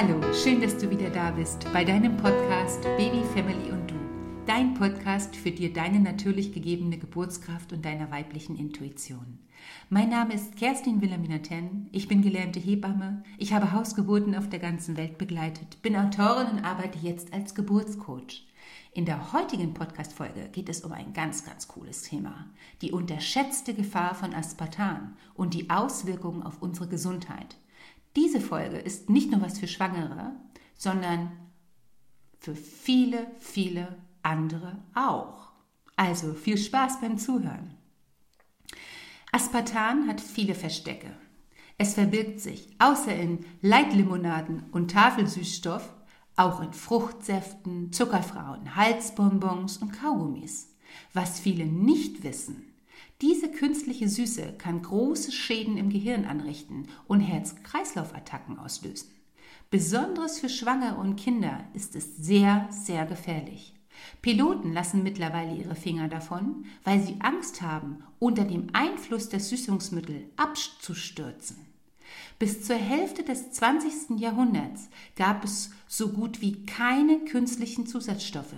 Hallo, schön, dass du wieder da bist bei deinem Podcast Baby, Family und Du. Dein Podcast für dir deine natürlich gegebene Geburtskraft und deiner weiblichen Intuition. Mein Name ist Kerstin Wilhelmina Ten. Ich bin gelernte Hebamme. Ich habe Hausgeburten auf der ganzen Welt begleitet, bin Autorin und arbeite jetzt als Geburtscoach. In der heutigen Podcast-Folge geht es um ein ganz, ganz cooles Thema. Die unterschätzte Gefahr von Aspartan und die Auswirkungen auf unsere Gesundheit. Diese Folge ist nicht nur was für Schwangere, sondern für viele, viele andere auch. Also viel Spaß beim Zuhören. Aspartan hat viele Verstecke. Es verbirgt sich außer in Leitlimonaden und Tafelsüßstoff auch in Fruchtsäften, zuckerfrauen Halsbonbons und Kaugummis. Was viele nicht wissen, diese künstliche Süße kann große Schäden im Gehirn anrichten und Herz-Kreislauf-Attacken auslösen. Besonders für Schwangere und Kinder ist es sehr, sehr gefährlich. Piloten lassen mittlerweile ihre Finger davon, weil sie Angst haben, unter dem Einfluss der Süßungsmittel abzustürzen. Bis zur Hälfte des 20. Jahrhunderts gab es so gut wie keine künstlichen Zusatzstoffe.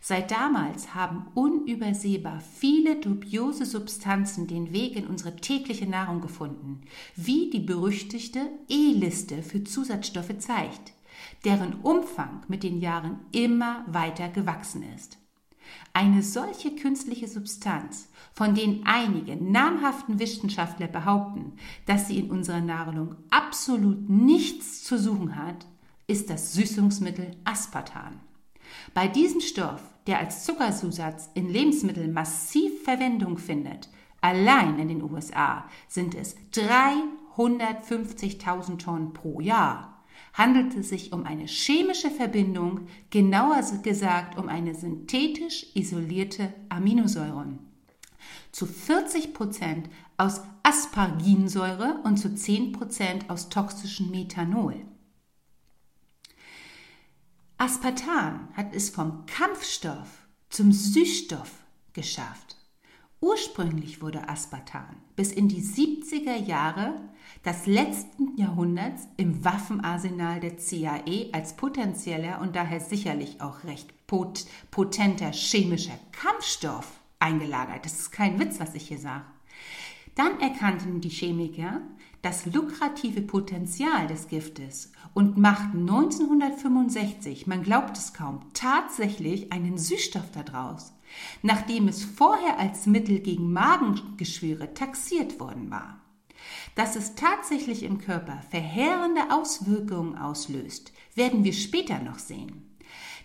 Seit damals haben unübersehbar viele dubiose Substanzen den Weg in unsere tägliche Nahrung gefunden, wie die berüchtigte E-Liste für Zusatzstoffe zeigt, deren Umfang mit den Jahren immer weiter gewachsen ist. Eine solche künstliche Substanz, von denen einige namhaften Wissenschaftler behaupten, dass sie in unserer Nahrung absolut nichts zu suchen hat, ist das Süßungsmittel Aspartan. Bei diesem Stoff, der als Zuckerzusatz in Lebensmitteln massiv Verwendung findet, allein in den USA sind es 350.000 Tonnen pro Jahr handelt es sich um eine chemische Verbindung, genauer gesagt um eine synthetisch isolierte Aminosäure. Zu 40 Prozent aus Asparginsäure und zu 10 Prozent aus toxischem Methanol. Aspartan hat es vom Kampfstoff zum Süßstoff geschafft. Ursprünglich wurde Aspartan bis in die 70er Jahre des letzten Jahrhunderts im Waffenarsenal der CIA als potenzieller und daher sicherlich auch recht pot potenter chemischer Kampfstoff eingelagert. Das ist kein Witz, was ich hier sage. Dann erkannten die Chemiker das lukrative Potenzial des Giftes und machten 1965, man glaubt es kaum, tatsächlich einen Süßstoff daraus, nachdem es vorher als Mittel gegen Magengeschwüre taxiert worden war. Dass es tatsächlich im Körper verheerende Auswirkungen auslöst, werden wir später noch sehen.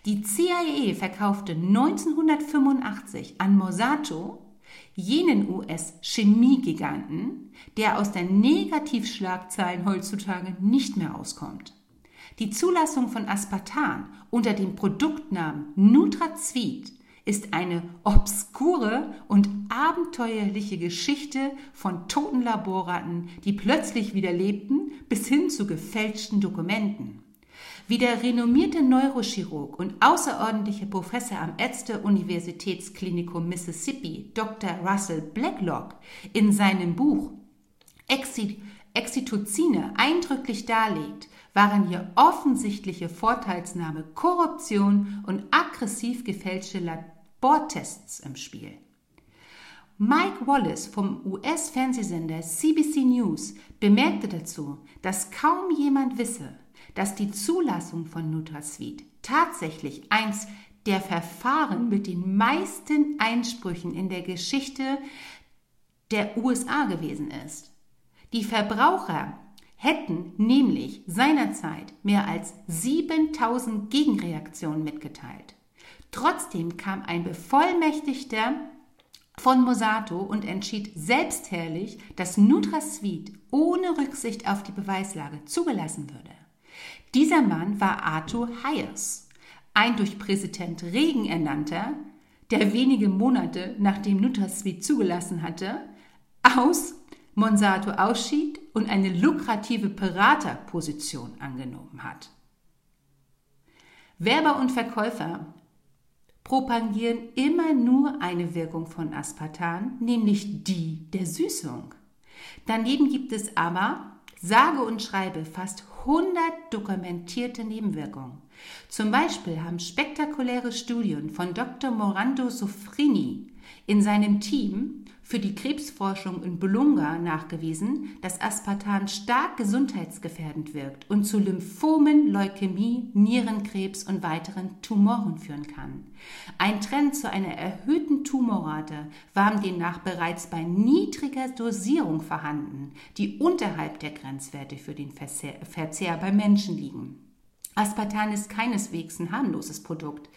Die CIA verkaufte 1985 an Mosato jenen US-Chemiegiganten, der aus den Negativschlagzeilen heutzutage nicht mehr auskommt. Die Zulassung von Aspartan unter dem Produktnamen Nutrazweet ist eine obskure und abenteuerliche Geschichte von toten Laborratten, die plötzlich wieder lebten, bis hin zu gefälschten Dokumenten. Wie der renommierte Neurochirurg und außerordentliche Professor am Ärzte-Universitätsklinikum Mississippi, Dr. Russell Blacklock, in seinem Buch Exitozine eindrücklich darlegt, waren hier offensichtliche Vorteilsnahme, Korruption und aggressiv gefälschte Labortests im Spiel. Mike Wallace vom US-Fernsehsender CBC News bemerkte dazu, dass kaum jemand wisse, dass die Zulassung von NutraSuite tatsächlich eins der Verfahren mit den meisten Einsprüchen in der Geschichte der USA gewesen ist. Die Verbraucher hätten nämlich seinerzeit mehr als 7000 Gegenreaktionen mitgeteilt. Trotzdem kam ein Bevollmächtigter von Mosato und entschied selbstherrlich, dass NutraSuite ohne Rücksicht auf die Beweislage zugelassen würde. Dieser Mann war Arthur Hayes, ein durch Präsident Regen ernannter, der wenige Monate nachdem NutraSuite zugelassen hatte, aus Monsanto ausschied und eine lukrative Beraterposition angenommen hat. Werber und Verkäufer propagieren immer nur eine Wirkung von Aspartan, nämlich die der Süßung. Daneben gibt es aber sage und schreibe fast 100 dokumentierte Nebenwirkungen. Zum Beispiel haben spektakuläre Studien von Dr. Morando Sofrini in seinem Team für die Krebsforschung in Bolunga nachgewiesen, dass Aspartan stark gesundheitsgefährdend wirkt und zu Lymphomen, Leukämie, Nierenkrebs und weiteren Tumoren führen kann. Ein Trend zu einer erhöhten Tumorrate war demnach bereits bei niedriger Dosierung vorhanden, die unterhalb der Grenzwerte für den Verzehr bei Menschen liegen. Aspartan ist keineswegs ein harmloses Produkt,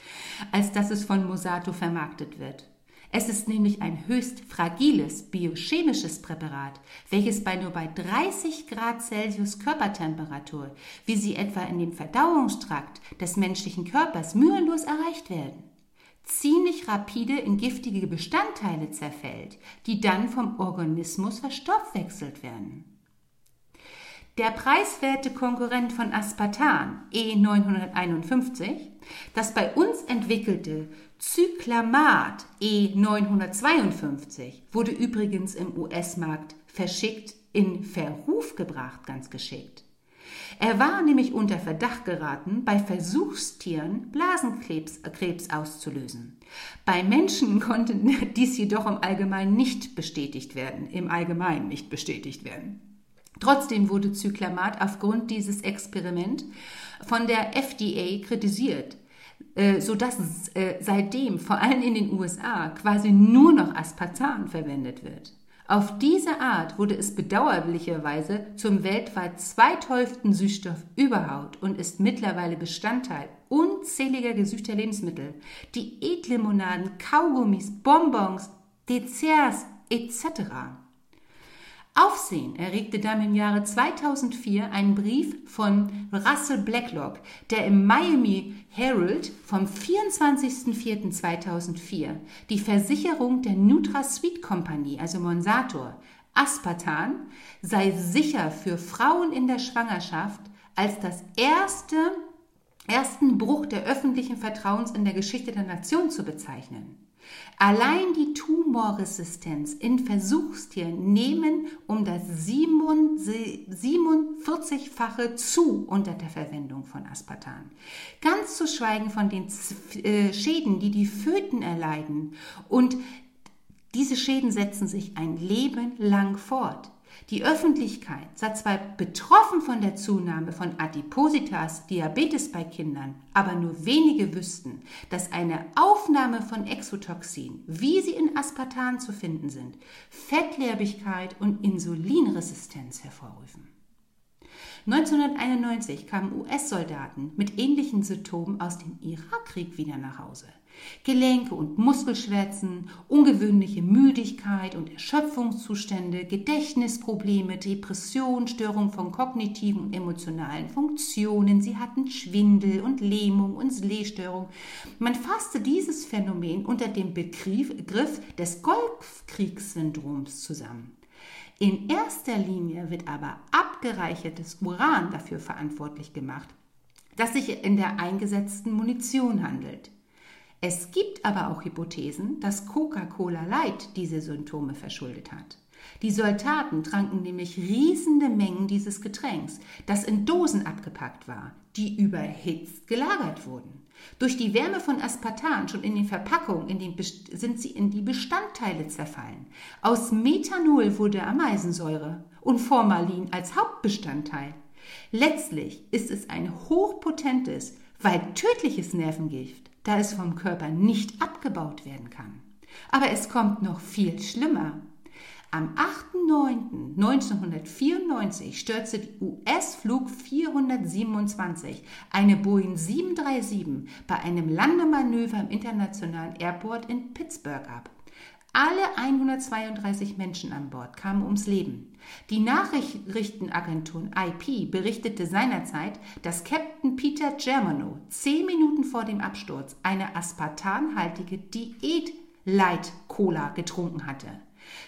als dass es von Mosato vermarktet wird. Es ist nämlich ein höchst fragiles biochemisches Präparat, welches bei nur bei 30 Grad Celsius Körpertemperatur, wie sie etwa in dem Verdauungstrakt des menschlichen Körpers mühelos erreicht werden, ziemlich rapide in giftige Bestandteile zerfällt, die dann vom Organismus verstoffwechselt werden. Der preiswerte Konkurrent von Aspartan, E951, das bei uns entwickelte Cyclamat E952 wurde übrigens im US-Markt verschickt, in Verruf gebracht, ganz geschickt. Er war nämlich unter Verdacht geraten, bei Versuchstieren Blasenkrebs Krebs auszulösen. Bei Menschen konnte dies jedoch im Allgemeinen nicht bestätigt werden, im Allgemeinen nicht bestätigt werden. Trotzdem wurde Cyclamat aufgrund dieses Experiment von der FDA kritisiert, äh, sodass äh, seitdem vor allem in den USA quasi nur noch Aspartan verwendet wird. Auf diese Art wurde es bedauerlicherweise zum weltweit zweithäufigsten Süßstoff überhaupt und ist mittlerweile Bestandteil unzähliger gesüchter Lebensmittel. Diätlimonaden, Kaugummis, Bonbons, Desserts etc. Aufsehen erregte dann im Jahre 2004 ein Brief von Russell Blacklock, der im Miami Herald vom 24.04.2004 die Versicherung der NutraSweet Company, also Monsanto, Aspartan, sei sicher für Frauen in der Schwangerschaft als das erste, ersten Bruch der öffentlichen Vertrauens in der Geschichte der Nation zu bezeichnen. Allein die Tumorresistenz in Versuchstieren nehmen um das 47-fache zu unter der Verwendung von Aspartan. Ganz zu schweigen von den äh, Schäden, die die Föten erleiden. Und diese Schäden setzen sich ein Leben lang fort. Die Öffentlichkeit sei zwar betroffen von der Zunahme von Adipositas, Diabetes bei Kindern, aber nur wenige wüssten, dass eine Aufnahme von Exotoxin, wie sie in Aspartan zu finden sind, Fettlerbigkeit und Insulinresistenz hervorrufen. 1991 kamen US-Soldaten mit ähnlichen Symptomen aus dem Irakkrieg wieder nach Hause. Gelenke und Muskelschwärzen, ungewöhnliche Müdigkeit und Erschöpfungszustände, Gedächtnisprobleme, Depression, Störung von kognitiven und emotionalen Funktionen. Sie hatten Schwindel und Lähmung und Sehstörung. Man fasste dieses Phänomen unter dem Begriff des Golfkriegssyndroms zusammen. In erster Linie wird aber abgereichertes Uran dafür verantwortlich gemacht, dass sich in der eingesetzten Munition handelt. Es gibt aber auch Hypothesen, dass Coca-Cola Light diese Symptome verschuldet hat. Die Soldaten tranken nämlich riesende Mengen dieses Getränks, das in Dosen abgepackt war, die überhitzt gelagert wurden. Durch die Wärme von Aspartan schon in den Verpackungen in den sind sie in die Bestandteile zerfallen. Aus Methanol wurde Ameisensäure und Formalin als Hauptbestandteil. Letztlich ist es ein hochpotentes, weil tödliches Nervengift da es vom Körper nicht abgebaut werden kann. Aber es kommt noch viel schlimmer. Am 8.9.1994 stürzte die US-Flug 427, eine Boeing 737, bei einem Landemanöver im internationalen Airport in Pittsburgh ab. Alle 132 Menschen an Bord kamen ums Leben. Die Nachrichtenagentur IP berichtete seinerzeit, dass Captain Peter Germano zehn Minuten vor dem Absturz eine aspartanhaltige Diät-Light-Cola getrunken hatte.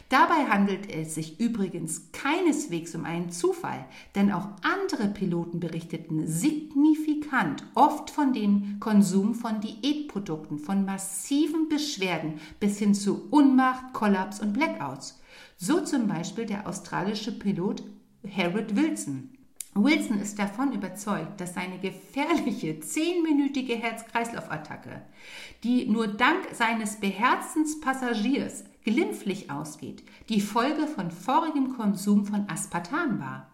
Dabei handelt es sich übrigens keineswegs um einen Zufall, denn auch andere Piloten berichteten signifikant oft von dem Konsum von Diätprodukten, von massiven Beschwerden bis hin zu Unmacht, Kollaps und Blackouts. So zum Beispiel der australische Pilot Harold Wilson. Wilson ist davon überzeugt, dass seine gefährliche zehnminütige Herz-Kreislauf-Attacke, die nur dank seines beherzens Passagiers glimpflich ausgeht, die Folge von vorigem Konsum von Aspartan war.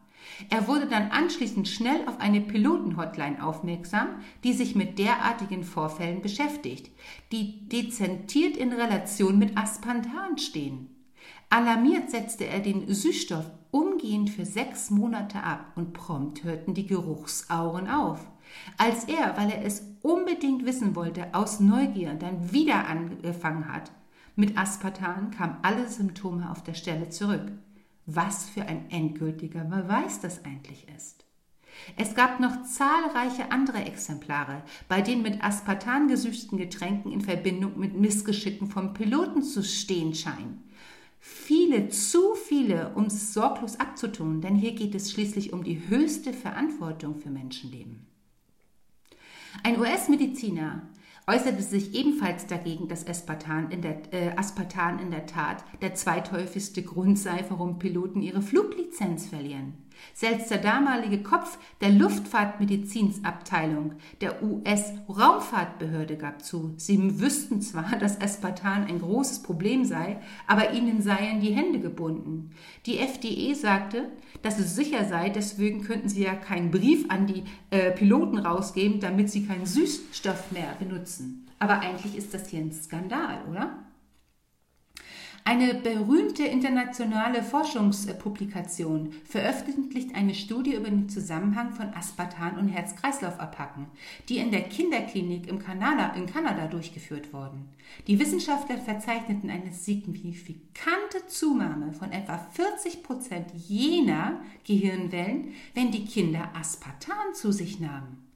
Er wurde dann anschließend schnell auf eine Pilotenhotline aufmerksam, die sich mit derartigen Vorfällen beschäftigt, die dezentiert in Relation mit Aspartan stehen. Alarmiert setzte er den Süßstoff umgehend für sechs Monate ab und prompt hörten die Geruchsauren auf. Als er, weil er es unbedingt wissen wollte, aus Neugier dann wieder angefangen hat mit Aspartan, kamen alle Symptome auf der Stelle zurück. Was für ein endgültiger Beweis das eigentlich ist. Es gab noch zahlreiche andere Exemplare, bei denen mit Aspartan gesüßten Getränken in Verbindung mit Missgeschicken vom Piloten zu stehen scheinen. Viele, zu viele, um es sorglos abzutun, denn hier geht es schließlich um die höchste Verantwortung für Menschenleben. Ein US-Mediziner äußerte sich ebenfalls dagegen, dass Aspartan in, der, äh, Aspartan in der Tat der zweithäufigste Grund sei, warum Piloten ihre Fluglizenz verlieren. Selbst der damalige Kopf der Luftfahrtmedizinsabteilung der US-Raumfahrtbehörde gab zu, sie wüssten zwar, dass Aspartan ein großes Problem sei, aber ihnen seien die Hände gebunden. Die FDE sagte, dass es sicher sei, deswegen könnten sie ja keinen Brief an die äh, Piloten rausgeben, damit sie keinen Süßstoff mehr benutzen. Aber eigentlich ist das hier ein Skandal, oder? Eine berühmte internationale Forschungspublikation veröffentlicht eine Studie über den Zusammenhang von Aspartan und Herz-Kreislauf-Attacken, die in der Kinderklinik im Kanada, in Kanada durchgeführt wurden. Die Wissenschaftler verzeichneten eine signifikante Zunahme von etwa 40 Prozent jener Gehirnwellen, wenn die Kinder Aspartan zu sich nahmen.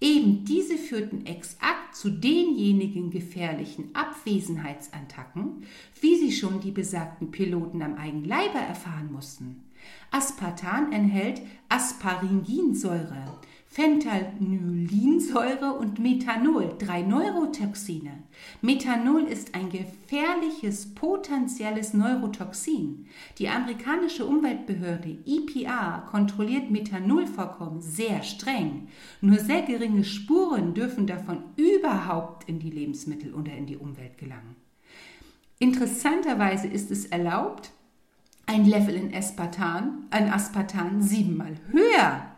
Eben diese führten exakt zu denjenigen gefährlichen Abwesenheitsattacken, wie sie schon die besagten Piloten am eigenen Leibe erfahren mussten. Aspartan enthält Asparinginsäure, Phenthanylinsäure und Methanol, drei Neurotoxine. Methanol ist ein gefährliches potenzielles Neurotoxin. Die amerikanische Umweltbehörde EPA kontrolliert Methanolvorkommen sehr streng. Nur sehr geringe Spuren dürfen davon überhaupt in die Lebensmittel oder in die Umwelt gelangen. Interessanterweise ist es erlaubt, ein Level in Aspartan, ein Aspartan siebenmal höher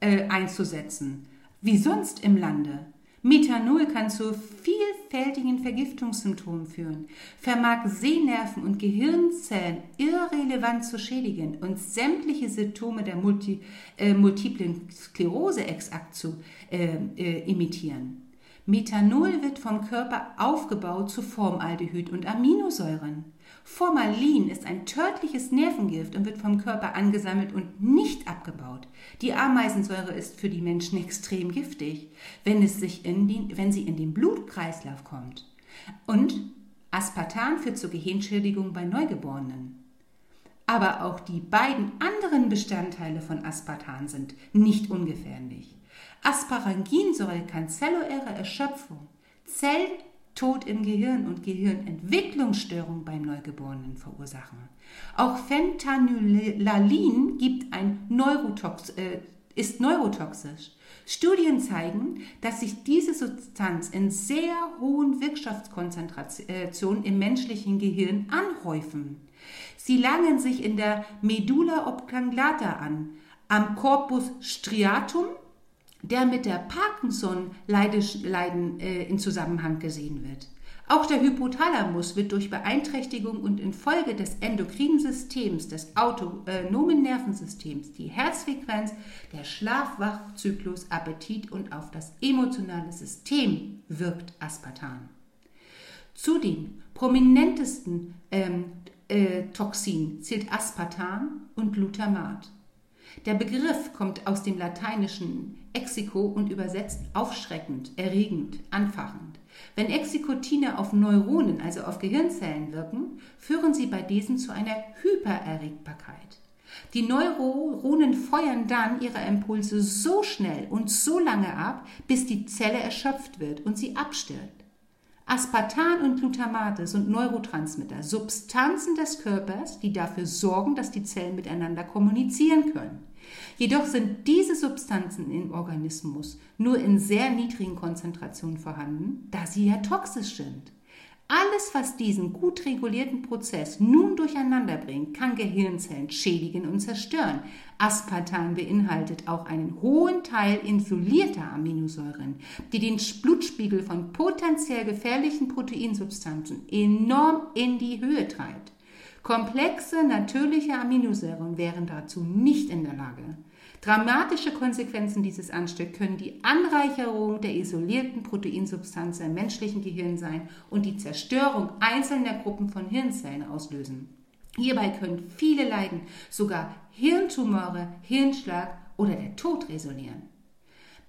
äh, einzusetzen, wie sonst im Lande. Methanol kann zu vielfältigen Vergiftungssymptomen führen, vermag Sehnerven und Gehirnzellen irrelevant zu schädigen und sämtliche Symptome der Multi, äh, multiplen Sklerose exakt zu äh, äh, imitieren. Methanol wird vom Körper aufgebaut zu Formaldehyd und Aminosäuren. Formalin ist ein tödliches Nervengift und wird vom Körper angesammelt und nicht abgebaut. Die Ameisensäure ist für die Menschen extrem giftig, wenn, es sich in den, wenn sie in den Blutkreislauf kommt. Und Aspartan führt zur Gehirnschädigung bei Neugeborenen. Aber auch die beiden anderen Bestandteile von Aspartan sind nicht ungefährlich. Asparanginsäure kann zelluläre Erschöpfung, Zell Tod im Gehirn und Gehirnentwicklungsstörungen beim Neugeborenen verursachen. Auch Fentanylalin gibt ein Neurotox, äh, ist neurotoxisch. Studien zeigen, dass sich diese Substanz in sehr hohen Wirkstoffkonzentrationen im menschlichen Gehirn anhäufen. Sie langen sich in der Medulla oblongata an, am Corpus striatum der mit der Parkinson-Leiden äh, in Zusammenhang gesehen wird. Auch der Hypothalamus wird durch Beeinträchtigung und infolge des endokrinen Systems, des autonomen Nervensystems, die Herzfrequenz, der Schlafwachzyklus, Appetit und auf das emotionale System wirkt Aspartan. Zu den prominentesten ähm, äh, Toxinen zählt Aspartan und Glutamat. Der Begriff kommt aus dem lateinischen exiko und übersetzt aufschreckend, erregend, anfachend. Wenn Exikotine auf Neuronen, also auf Gehirnzellen wirken, führen sie bei diesen zu einer Hypererregbarkeit. Die Neuronen feuern dann ihre Impulse so schnell und so lange ab, bis die Zelle erschöpft wird und sie abstirbt. Aspartan und Glutamate sind Neurotransmitter, Substanzen des Körpers, die dafür sorgen, dass die Zellen miteinander kommunizieren können. Jedoch sind diese Substanzen im Organismus nur in sehr niedrigen Konzentrationen vorhanden, da sie ja toxisch sind. Alles, was diesen gut regulierten Prozess nun durcheinander bringt, kann Gehirnzellen schädigen und zerstören. Aspartan beinhaltet auch einen hohen Teil isolierter Aminosäuren, die den Blutspiegel von potenziell gefährlichen Proteinsubstanzen enorm in die Höhe treibt. Komplexe natürliche Aminosäuren wären dazu nicht in der Lage. Dramatische Konsequenzen dieses Anstücks können die Anreicherung der isolierten Proteinsubstanz im menschlichen Gehirn sein und die Zerstörung einzelner Gruppen von Hirnzellen auslösen. Hierbei können viele Leiden, sogar Hirntumore, Hirnschlag oder der Tod resultieren.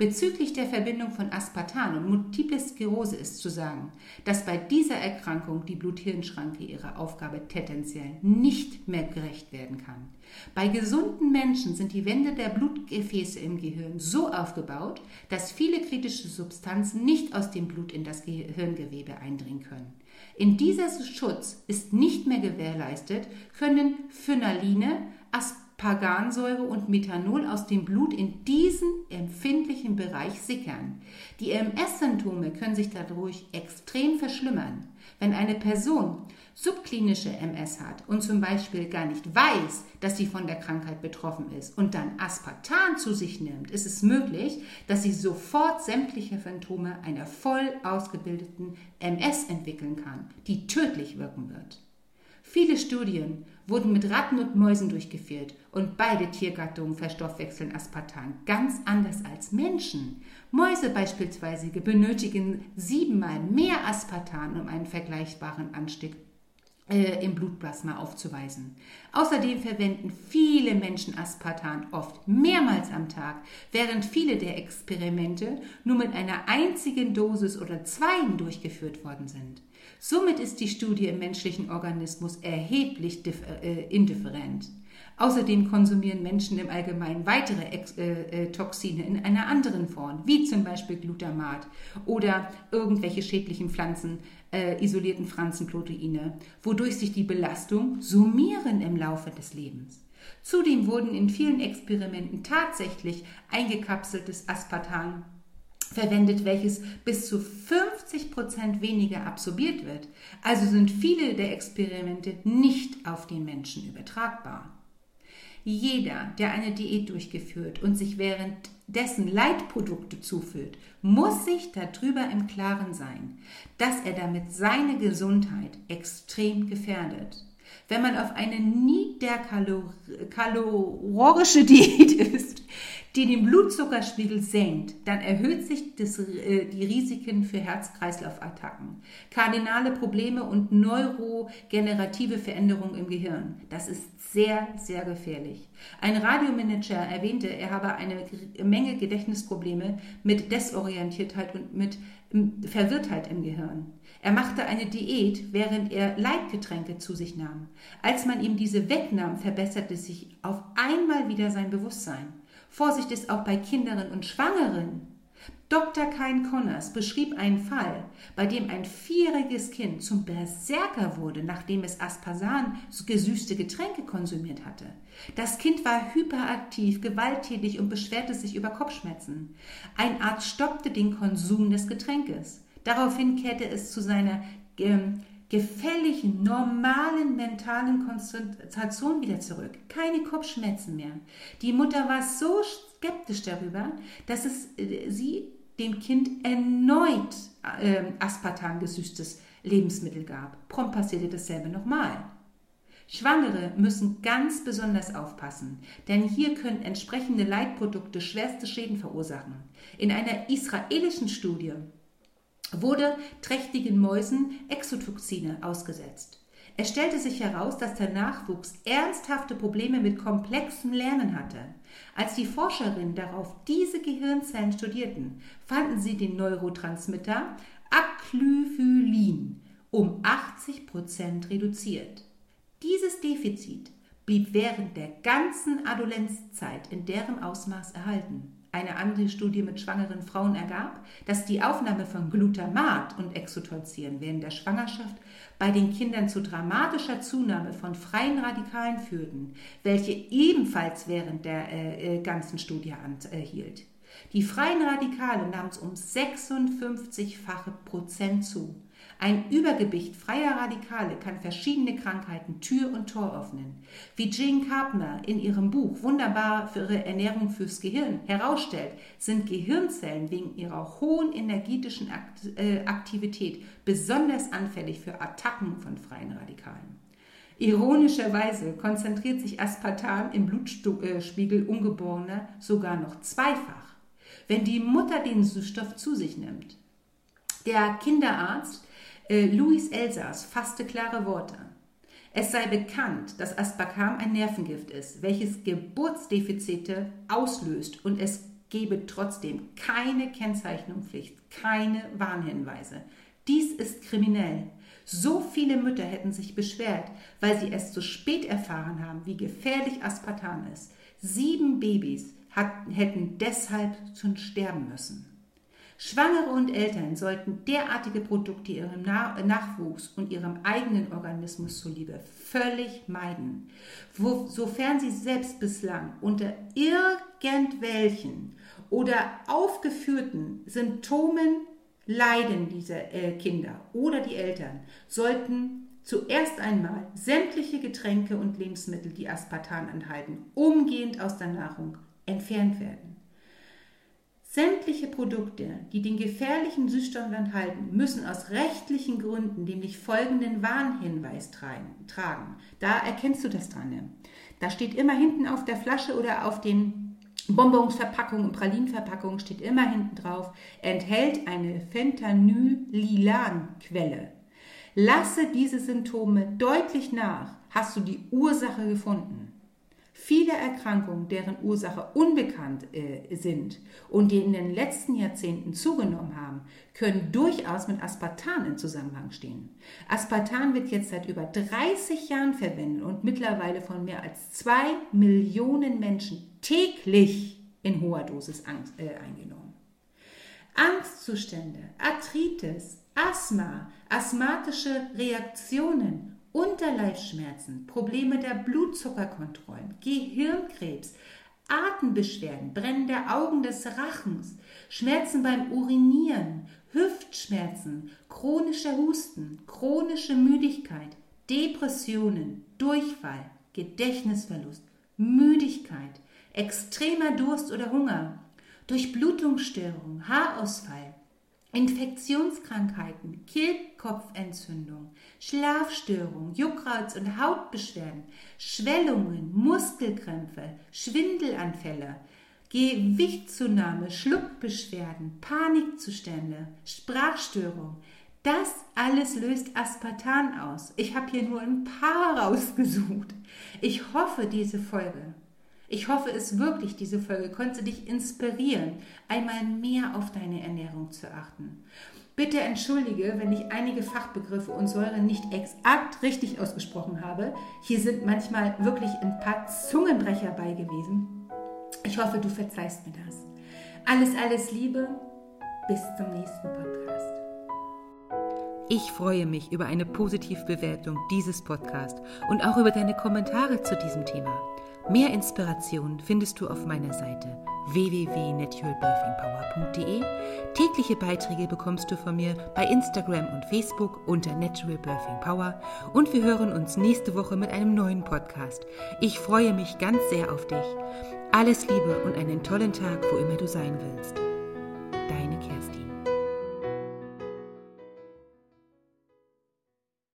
Bezüglich der Verbindung von Aspartan und Multiple Sklerose ist zu sagen, dass bei dieser Erkrankung die Blut-Hirn-Schranke ihrer Aufgabe tendenziell nicht mehr gerecht werden kann. Bei gesunden Menschen sind die Wände der Blutgefäße im Gehirn so aufgebaut, dass viele kritische Substanzen nicht aus dem Blut in das Gehirngewebe eindringen können. In dieser Schutz ist nicht mehr gewährleistet, können Phenaline, Aspartan, Pagansäure und Methanol aus dem Blut in diesen empfindlichen Bereich sickern. Die MS-Symptome können sich dadurch extrem verschlimmern. Wenn eine Person subklinische MS hat und zum Beispiel gar nicht weiß, dass sie von der Krankheit betroffen ist und dann Aspartan zu sich nimmt, ist es möglich, dass sie sofort sämtliche Symptome einer voll ausgebildeten MS entwickeln kann, die tödlich wirken wird. Viele Studien wurden mit Ratten und Mäusen durchgeführt und beide Tiergattungen verstoffwechseln Aspartan ganz anders als Menschen. Mäuse beispielsweise benötigen siebenmal mehr Aspartan, um einen vergleichbaren Anstieg äh, im Blutplasma aufzuweisen. Außerdem verwenden viele Menschen Aspartan oft mehrmals am Tag, während viele der Experimente nur mit einer einzigen Dosis oder zweien durchgeführt worden sind. Somit ist die Studie im menschlichen Organismus erheblich äh, indifferent. Außerdem konsumieren Menschen im Allgemeinen weitere Ex äh, äh, Toxine in einer anderen Form, wie zum Beispiel Glutamat oder irgendwelche schädlichen Pflanzen, äh, isolierten Pflanzenproteine, wodurch sich die Belastung summieren im Laufe des Lebens. Zudem wurden in vielen Experimenten tatsächlich eingekapseltes Aspartan verwendet, welches bis zu 50 Prozent weniger absorbiert wird. Also sind viele der Experimente nicht auf den Menschen übertragbar. Jeder, der eine Diät durchgeführt und sich währenddessen Leitprodukte zuführt, muss sich darüber im Klaren sein, dass er damit seine Gesundheit extrem gefährdet. Wenn man auf eine niederkalorische Diät ist, die den Blutzuckerspiegel senkt, dann erhöht sich das, äh, die Risiken für Herz-Kreislauf-Attacken, kardinale Probleme und neurogenerative Veränderungen im Gehirn. Das ist sehr, sehr gefährlich. Ein Radiomanager erwähnte, er habe eine Menge Gedächtnisprobleme mit Desorientiertheit und mit Verwirrtheit im Gehirn. Er machte eine Diät, während er Leitgetränke zu sich nahm. Als man ihm diese wegnahm, verbesserte sich auf einmal wieder sein Bewusstsein. Vorsicht ist auch bei Kindern und Schwangeren. Dr. Kain Connors beschrieb einen Fall, bei dem ein vierjähriges Kind zum Berserker wurde, nachdem es Asparsan gesüßte Getränke konsumiert hatte. Das Kind war hyperaktiv, gewalttätig und beschwerte sich über Kopfschmerzen. Ein Arzt stoppte den Konsum des Getränkes. Daraufhin kehrte es zu seiner ähm, gefälligen, normalen mentalen Konzentration wieder zurück. Keine Kopfschmerzen mehr. Die Mutter war so skeptisch darüber, dass es äh, sie dem Kind erneut äh, Aspartam gesüßtes Lebensmittel gab. Prompt passierte dasselbe nochmal. Schwangere müssen ganz besonders aufpassen, denn hier können entsprechende Leitprodukte schwerste Schäden verursachen. In einer israelischen Studie wurde trächtigen Mäusen Exotoxine ausgesetzt. Es stellte sich heraus, dass der Nachwuchs ernsthafte Probleme mit komplexem Lernen hatte. Als die Forscherinnen darauf diese Gehirnzellen studierten, fanden sie den Neurotransmitter Aclyphylin um 80 Prozent reduziert. Dieses Defizit blieb während der ganzen Adoleszenzzeit in deren Ausmaß erhalten. Eine andere Studie mit schwangeren Frauen ergab, dass die Aufnahme von Glutamat und Exotolzieren während der Schwangerschaft bei den Kindern zu dramatischer Zunahme von freien Radikalen führten, welche ebenfalls während der äh, äh ganzen Studie anhielt. Die freien Radikale nahmen um 56-fache Prozent zu. Ein Übergewicht freier Radikale kann verschiedene Krankheiten Tür und Tor öffnen. Wie Jane Carpenter in ihrem Buch Wunderbar für ihre Ernährung fürs Gehirn herausstellt, sind Gehirnzellen wegen ihrer hohen energetischen äh, Aktivität besonders anfällig für Attacken von freien Radikalen. Ironischerweise konzentriert sich Aspartam im Blutspiegel Ungeborener sogar noch zweifach, wenn die Mutter den Süßstoff zu sich nimmt. Der Kinderarzt äh, Louis Elsass fasste klare Worte. Es sei bekannt, dass Aspartam ein Nervengift ist, welches Geburtsdefizite auslöst und es gebe trotzdem keine Kennzeichnungspflicht, keine Warnhinweise. Dies ist kriminell. So viele Mütter hätten sich beschwert, weil sie es zu spät erfahren haben, wie gefährlich Aspartam ist. Sieben Babys hat, hätten deshalb schon sterben müssen. Schwangere und Eltern sollten derartige Produkte ihrem Nachwuchs und ihrem eigenen Organismus zuliebe völlig meiden, sofern sie selbst bislang unter irgendwelchen oder aufgeführten Symptomen leiden diese äh, Kinder oder die Eltern, sollten zuerst einmal sämtliche Getränke und Lebensmittel, die Aspartan enthalten, umgehend aus der Nahrung entfernt werden. Sämtliche Produkte, die den gefährlichen Süßstoff enthalten, müssen aus rechtlichen Gründen nämlich folgenden Warnhinweis tragen. Da erkennst du das dran. Ne? Da steht immer hinten auf der Flasche oder auf den Bonbonsverpackungen und Pralinenverpackungen steht immer hinten drauf, enthält eine Fentanyl-Lilan-Quelle. Lasse diese Symptome deutlich nach, hast du die Ursache gefunden. Viele Erkrankungen, deren Ursache unbekannt äh, sind und die in den letzten Jahrzehnten zugenommen haben, können durchaus mit Aspartan in Zusammenhang stehen. Aspartan wird jetzt seit über 30 Jahren verwendet und mittlerweile von mehr als zwei Millionen Menschen täglich in hoher Dosis Angst, äh, eingenommen. Angstzustände, Arthritis, Asthma, asthmatische Reaktionen Unterleibsschmerzen, Probleme der Blutzuckerkontrollen, Gehirnkrebs, Atembeschwerden, Brennen der Augen des Rachens, Schmerzen beim Urinieren, Hüftschmerzen, chronischer Husten, chronische Müdigkeit, Depressionen, Durchfall, Gedächtnisverlust, Müdigkeit, extremer Durst oder Hunger, Durchblutungsstörung, Haarausfall, Infektionskrankheiten, Kehlkopfentzündung, Schlafstörungen, Juckreiz- und Hautbeschwerden, Schwellungen, Muskelkrämpfe, Schwindelanfälle, Gewichtszunahme, Schluckbeschwerden, Panikzustände, Sprachstörungen. Das alles löst Aspartan aus. Ich habe hier nur ein paar rausgesucht. Ich hoffe, diese Folge ich hoffe es wirklich, diese Folge konnte dich inspirieren, einmal mehr auf deine Ernährung zu achten. Bitte entschuldige, wenn ich einige Fachbegriffe und Säuren nicht exakt richtig ausgesprochen habe. Hier sind manchmal wirklich ein paar Zungenbrecher bei gewesen. Ich hoffe, du verzeihst mir das. Alles, alles Liebe. Bis zum nächsten Podcast. Ich freue mich über eine Positivbewertung dieses Podcasts und auch über deine Kommentare zu diesem Thema. Mehr Inspiration findest du auf meiner Seite www.naturalbirthingpower.de. Tägliche Beiträge bekommst du von mir bei Instagram und Facebook unter Natural Birthing Power und wir hören uns nächste Woche mit einem neuen Podcast. Ich freue mich ganz sehr auf dich. Alles Liebe und einen tollen Tag, wo immer du sein willst. Deine Kerstin.